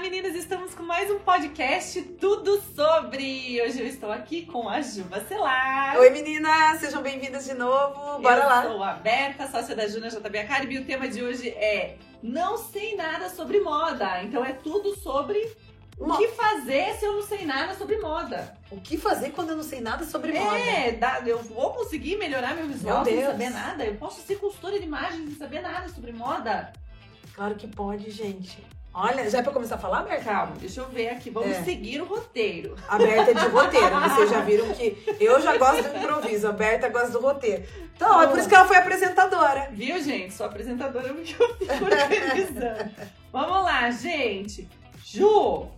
meninas, estamos com mais um podcast Tudo Sobre. Hoje eu estou aqui com a Ju Bacelar. Oi meninas, sejam bem-vindas de novo. Bora eu lá. Eu sou a Berta, sócia da Juna JB Academy e o tema de hoje é Não sei nada sobre moda. Então é tudo sobre o que fazer se eu não sei nada sobre moda? O que fazer quando eu não sei nada sobre moda? É, eu vou conseguir melhorar meu visual meu sem saber nada? Eu posso ser consultora de imagem sem saber nada sobre moda? Claro que pode, gente. Olha, já é pra começar a falar, Berta? Calma, deixa eu ver aqui. Vamos é. seguir o roteiro. A Berta é de roteiro. Vocês já viram que eu já gosto do improviso, a Berta gosta do roteiro. Então, é por isso que ela foi apresentadora. Viu, gente? Sou apresentadora porque eu fico organizando. Vamos lá, gente. Ju,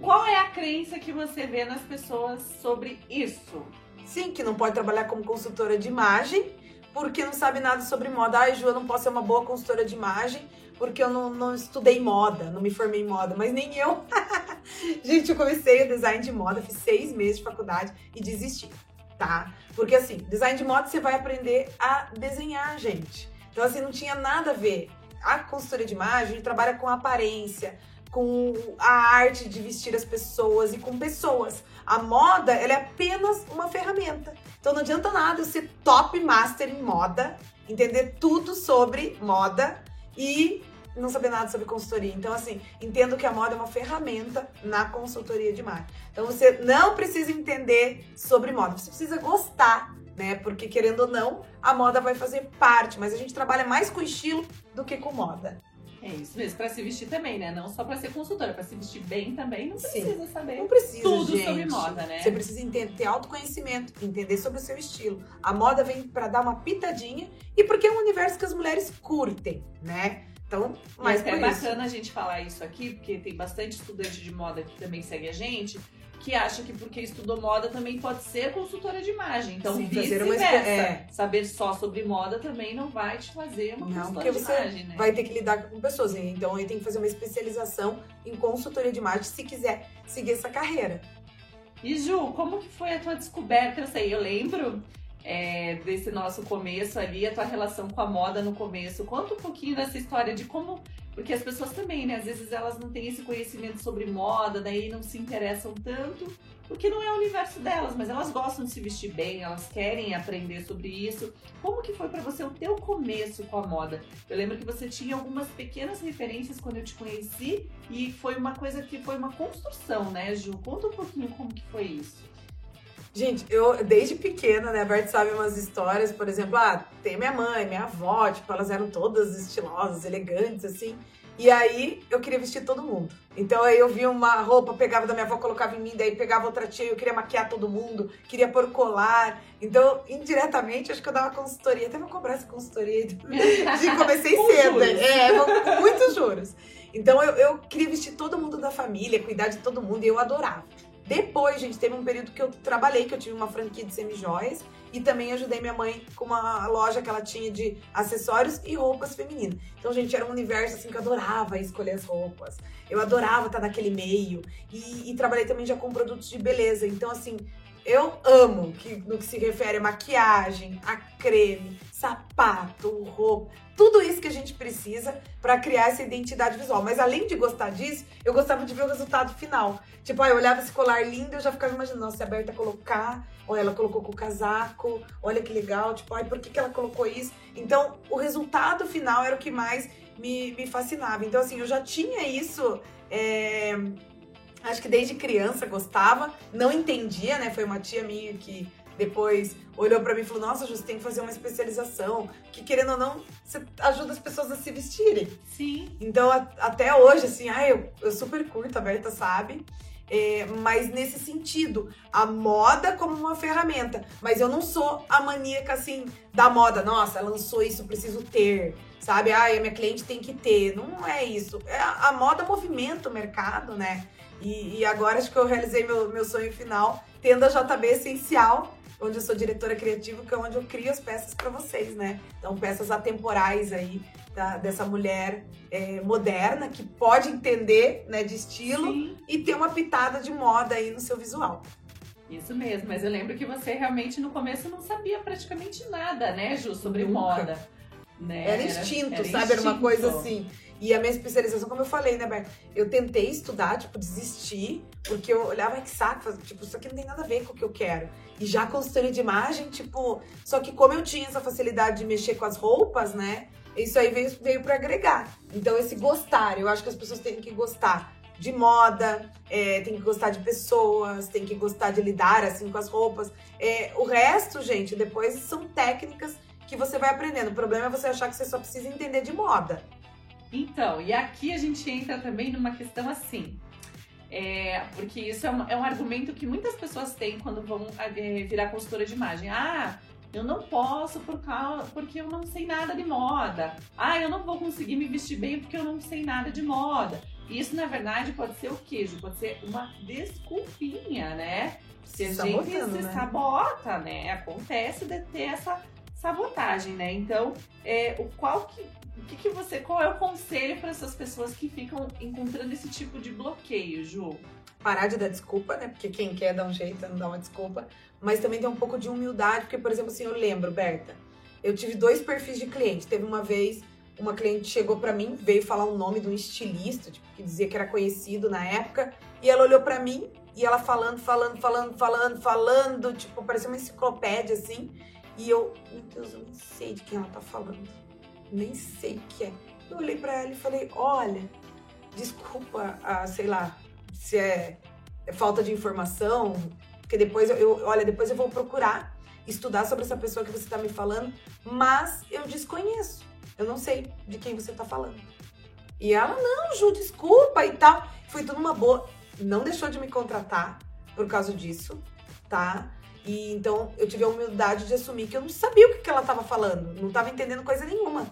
qual é a crença que você vê nas pessoas sobre isso? Sim, que não pode trabalhar como consultora de imagem porque não sabe nada sobre moda. Ai, Ju, eu não posso ser uma boa consultora de imagem porque eu não, não estudei moda, não me formei em moda, mas nem eu. Gente, eu comecei o design de moda, fiz seis meses de faculdade e desisti, tá? Porque assim, design de moda você vai aprender a desenhar, gente. Então, assim, não tinha nada a ver. A consultoria de imagem trabalha com aparência, com a arte de vestir as pessoas e com pessoas. A moda, ela é apenas uma ferramenta. Então não adianta nada eu ser top master em moda, entender tudo sobre moda e não saber nada sobre consultoria. Então, assim, entendo que a moda é uma ferramenta na consultoria de marketing. Então, você não precisa entender sobre moda, você precisa gostar, né? Porque, querendo ou não, a moda vai fazer parte, mas a gente trabalha mais com estilo do que com moda. É isso mesmo, pra se vestir também, né? Não só pra ser consultora, pra se vestir bem também, não precisa Sim. saber não precisa, tudo gente. sobre moda, né? Você precisa entender, ter autoconhecimento, entender sobre o seu estilo. A moda vem para dar uma pitadinha e porque é um universo que as mulheres curtem, né? Então, mas é bacana a gente falar isso aqui, porque tem bastante estudante de moda que também segue a gente, que acha que porque estudou moda também pode ser consultora de imagem. Então, vice-versa. É. Saber só sobre moda também não vai te fazer uma não, consultora de imagem, né? Vai ter que lidar com pessoas. Então, aí tem que fazer uma especialização em consultoria de imagem se quiser seguir essa carreira. E Ju, como que foi a tua descoberta? Eu sei, eu lembro é, desse nosso começo ali, a tua relação com a moda no começo. Conta um pouquinho dessa história de como. Porque as pessoas também, né? Às vezes elas não têm esse conhecimento sobre moda, daí não se interessam tanto, porque não é o universo delas, mas elas gostam de se vestir bem, elas querem aprender sobre isso. Como que foi para você o teu começo com a moda? Eu lembro que você tinha algumas pequenas referências quando eu te conheci e foi uma coisa que foi uma construção, né, Ju? Conta um pouquinho como que foi isso. Gente, eu desde pequena, né, a Bert sabe umas histórias, por exemplo, ah, tem minha mãe, minha avó, tipo, elas eram todas estilosas, elegantes, assim. E aí eu queria vestir todo mundo. Então aí eu via uma roupa, pegava da minha avó, colocava em mim, daí pegava outra tia, eu queria maquiar todo mundo, queria pôr colar. Então, indiretamente, acho que eu dava consultoria. Até vou cobrar essa consultoria de, de comecei cedo. Juros. É, com muitos juros. Então eu, eu queria vestir todo mundo da família, cuidar de todo mundo, e eu adorava. Depois, gente, teve um período que eu trabalhei, que eu tive uma franquia de semijóias e também ajudei minha mãe com uma loja que ela tinha de acessórios e roupas femininas. Então, gente, era um universo assim que eu adorava escolher as roupas. Eu adorava estar naquele meio. E, e trabalhei também já com produtos de beleza. Então, assim, eu amo que, no que se refere a maquiagem, a creme, sapato, roupa, tudo isso que a gente precisa para criar essa identidade visual. Mas além de gostar disso, eu gostava de ver o resultado final. Tipo, ah, eu olhava esse colar lindo, eu já ficava imaginando, nossa, se a Berta colocar, ou ela colocou com o casaco, olha que legal, tipo, ai, por que, que ela colocou isso? Então, o resultado final era o que mais me, me fascinava. Então, assim, eu já tinha isso. É Acho que desde criança gostava, não entendia, né? Foi uma tia minha que depois olhou para mim e falou: Nossa, Ju, você tem que fazer uma especialização, que querendo ou não, você ajuda as pessoas a se vestirem. Sim. Então, a, até hoje, assim, ai, eu, eu super curto, a Berta sabe. É, mas nesse sentido, a moda como uma ferramenta. Mas eu não sou a maníaca assim da moda. Nossa, lançou isso, preciso ter. Sabe? Ah, minha cliente tem que ter. Não é isso. É, a moda movimenta o mercado, né? E, e, agora acho que eu realizei meu, meu sonho final, tendo a JB Essencial, onde eu sou diretora criativa, que é onde eu crio as peças para vocês, né? Então, peças atemporais aí da, dessa mulher é, moderna que pode entender né, de estilo Sim. e ter uma pitada de moda aí no seu visual. Isso mesmo, mas eu lembro que você realmente no começo não sabia praticamente nada, né, Ju, sobre Nunca. moda. Né? Era instinto, era, era sabe? Instinto. Era uma coisa assim. E a minha especialização, como eu falei, né, Berta? Eu tentei estudar, tipo, desistir, porque eu olhava, que saco, tipo, isso aqui não tem nada a ver com o que eu quero. E já consultoria de imagem, tipo, só que como eu tinha essa facilidade de mexer com as roupas, né? Isso aí veio, veio para agregar. Então, esse gostar, eu acho que as pessoas têm que gostar de moda, é, que gostar de pessoas, tem que gostar de lidar assim com as roupas. É, o resto, gente, depois são técnicas que você vai aprendendo. O problema é você achar que você só precisa entender de moda. Então, e aqui a gente entra também numa questão assim. É, porque isso é um, é um, argumento que muitas pessoas têm quando vão é, virar consultora de imagem. Ah, eu não posso por causa, porque eu não sei nada de moda. Ah, eu não vou conseguir me vestir bem porque eu não sei nada de moda. Isso, na verdade, pode ser o queijo, pode ser uma desculpinha, né? Se a gente se né? sabota, né? Acontece de ter essa sabotagem, né? Então, é, o qual que, o que, que você, qual é o conselho para essas pessoas que ficam encontrando esse tipo de bloqueio, Ju? Parar de dar desculpa, né? Porque quem quer dar um jeito não dá uma desculpa. Mas também tem um pouco de humildade, porque, por exemplo, assim, eu lembro, Berta, eu tive dois perfis de cliente. Teve uma vez, uma cliente chegou para mim, veio falar o nome de um estilista, tipo, que dizia que era conhecido na época, e ela olhou para mim e ela falando, falando, falando, falando, falando, tipo, parecia uma enciclopédia assim. E eu, meu Deus, eu nem sei de quem ela tá falando. Nem sei o que é. Eu olhei para ela e falei: Olha, desculpa, a, sei lá, se é, é falta de informação, porque depois eu, eu, olha, depois eu vou procurar estudar sobre essa pessoa que você tá me falando, mas eu desconheço. Eu não sei de quem você tá falando. E ela, não, Ju, desculpa e tal. Foi tudo uma boa. Não deixou de me contratar por causa disso, tá? E então eu tive a humildade de assumir que eu não sabia o que, que ela estava falando, não estava entendendo coisa nenhuma.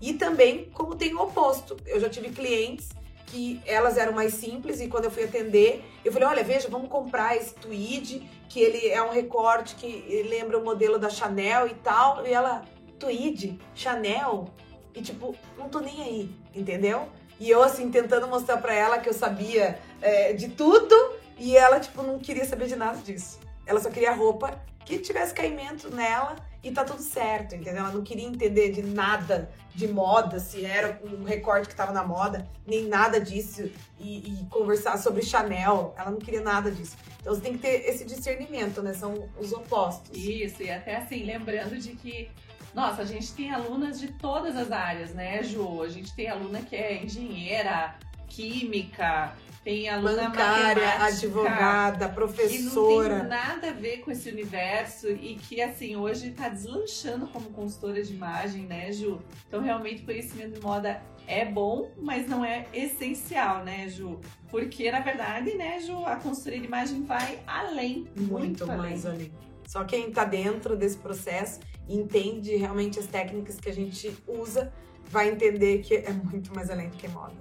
E também, como tem o oposto, eu já tive clientes que elas eram mais simples e quando eu fui atender, eu falei: olha, veja, vamos comprar esse tweed, que ele é um recorte que lembra o modelo da Chanel e tal. E ela, tweed? Chanel? E tipo, não tô nem aí, entendeu? E eu, assim, tentando mostrar pra ela que eu sabia é, de tudo e ela, tipo, não queria saber de nada disso. Ela só queria roupa que tivesse caimento nela e tá tudo certo, entendeu? Ela não queria entender de nada de moda, se era um recorte que tava na moda, nem nada disso, e, e, conversar sobre Chanel. Ela não queria nada disso. Então você tem que ter esse discernimento, né? São os opostos. Isso, e até assim, lembrando de que. Nossa, a gente tem alunas de todas as áreas, né, Ju? A gente tem aluna que é engenheira, química, tem aluna bancária, advogada, professora. Que não tem nada a ver com esse universo e que, assim, hoje está deslanchando como consultora de imagem, né, Ju? Então, realmente, conhecimento de moda é bom, mas não é essencial, né, Ju? Porque, na verdade, né, Ju, a consultoria de imagem vai além. Muito, muito mais além. além. Só quem está dentro desse processo entende realmente as técnicas que a gente usa vai entender que é muito mais além do que moda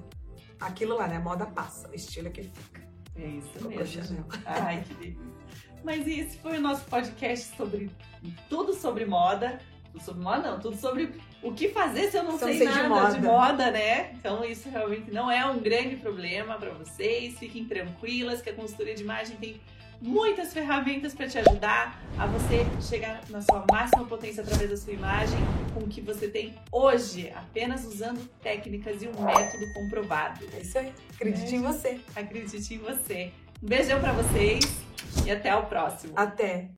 aquilo lá, né? A moda passa, o estilo é que fica. É isso mesmo. Ai, que delícia. Mas esse foi o nosso podcast sobre tudo sobre moda. Tudo sobre moda, não, tudo sobre o que fazer se eu não, sei, sei nada de moda. de moda, né? Então, isso realmente não é um grande problema para vocês. Fiquem tranquilas que a consultoria de imagem tem muitas ferramentas para te ajudar a você chegar na sua máxima potência através da sua imagem com o que você tem hoje, apenas usando técnicas e um método comprovado. É isso aí. Acredite é. em você. Acredite em você. Um beijão para vocês e até o próximo. Até.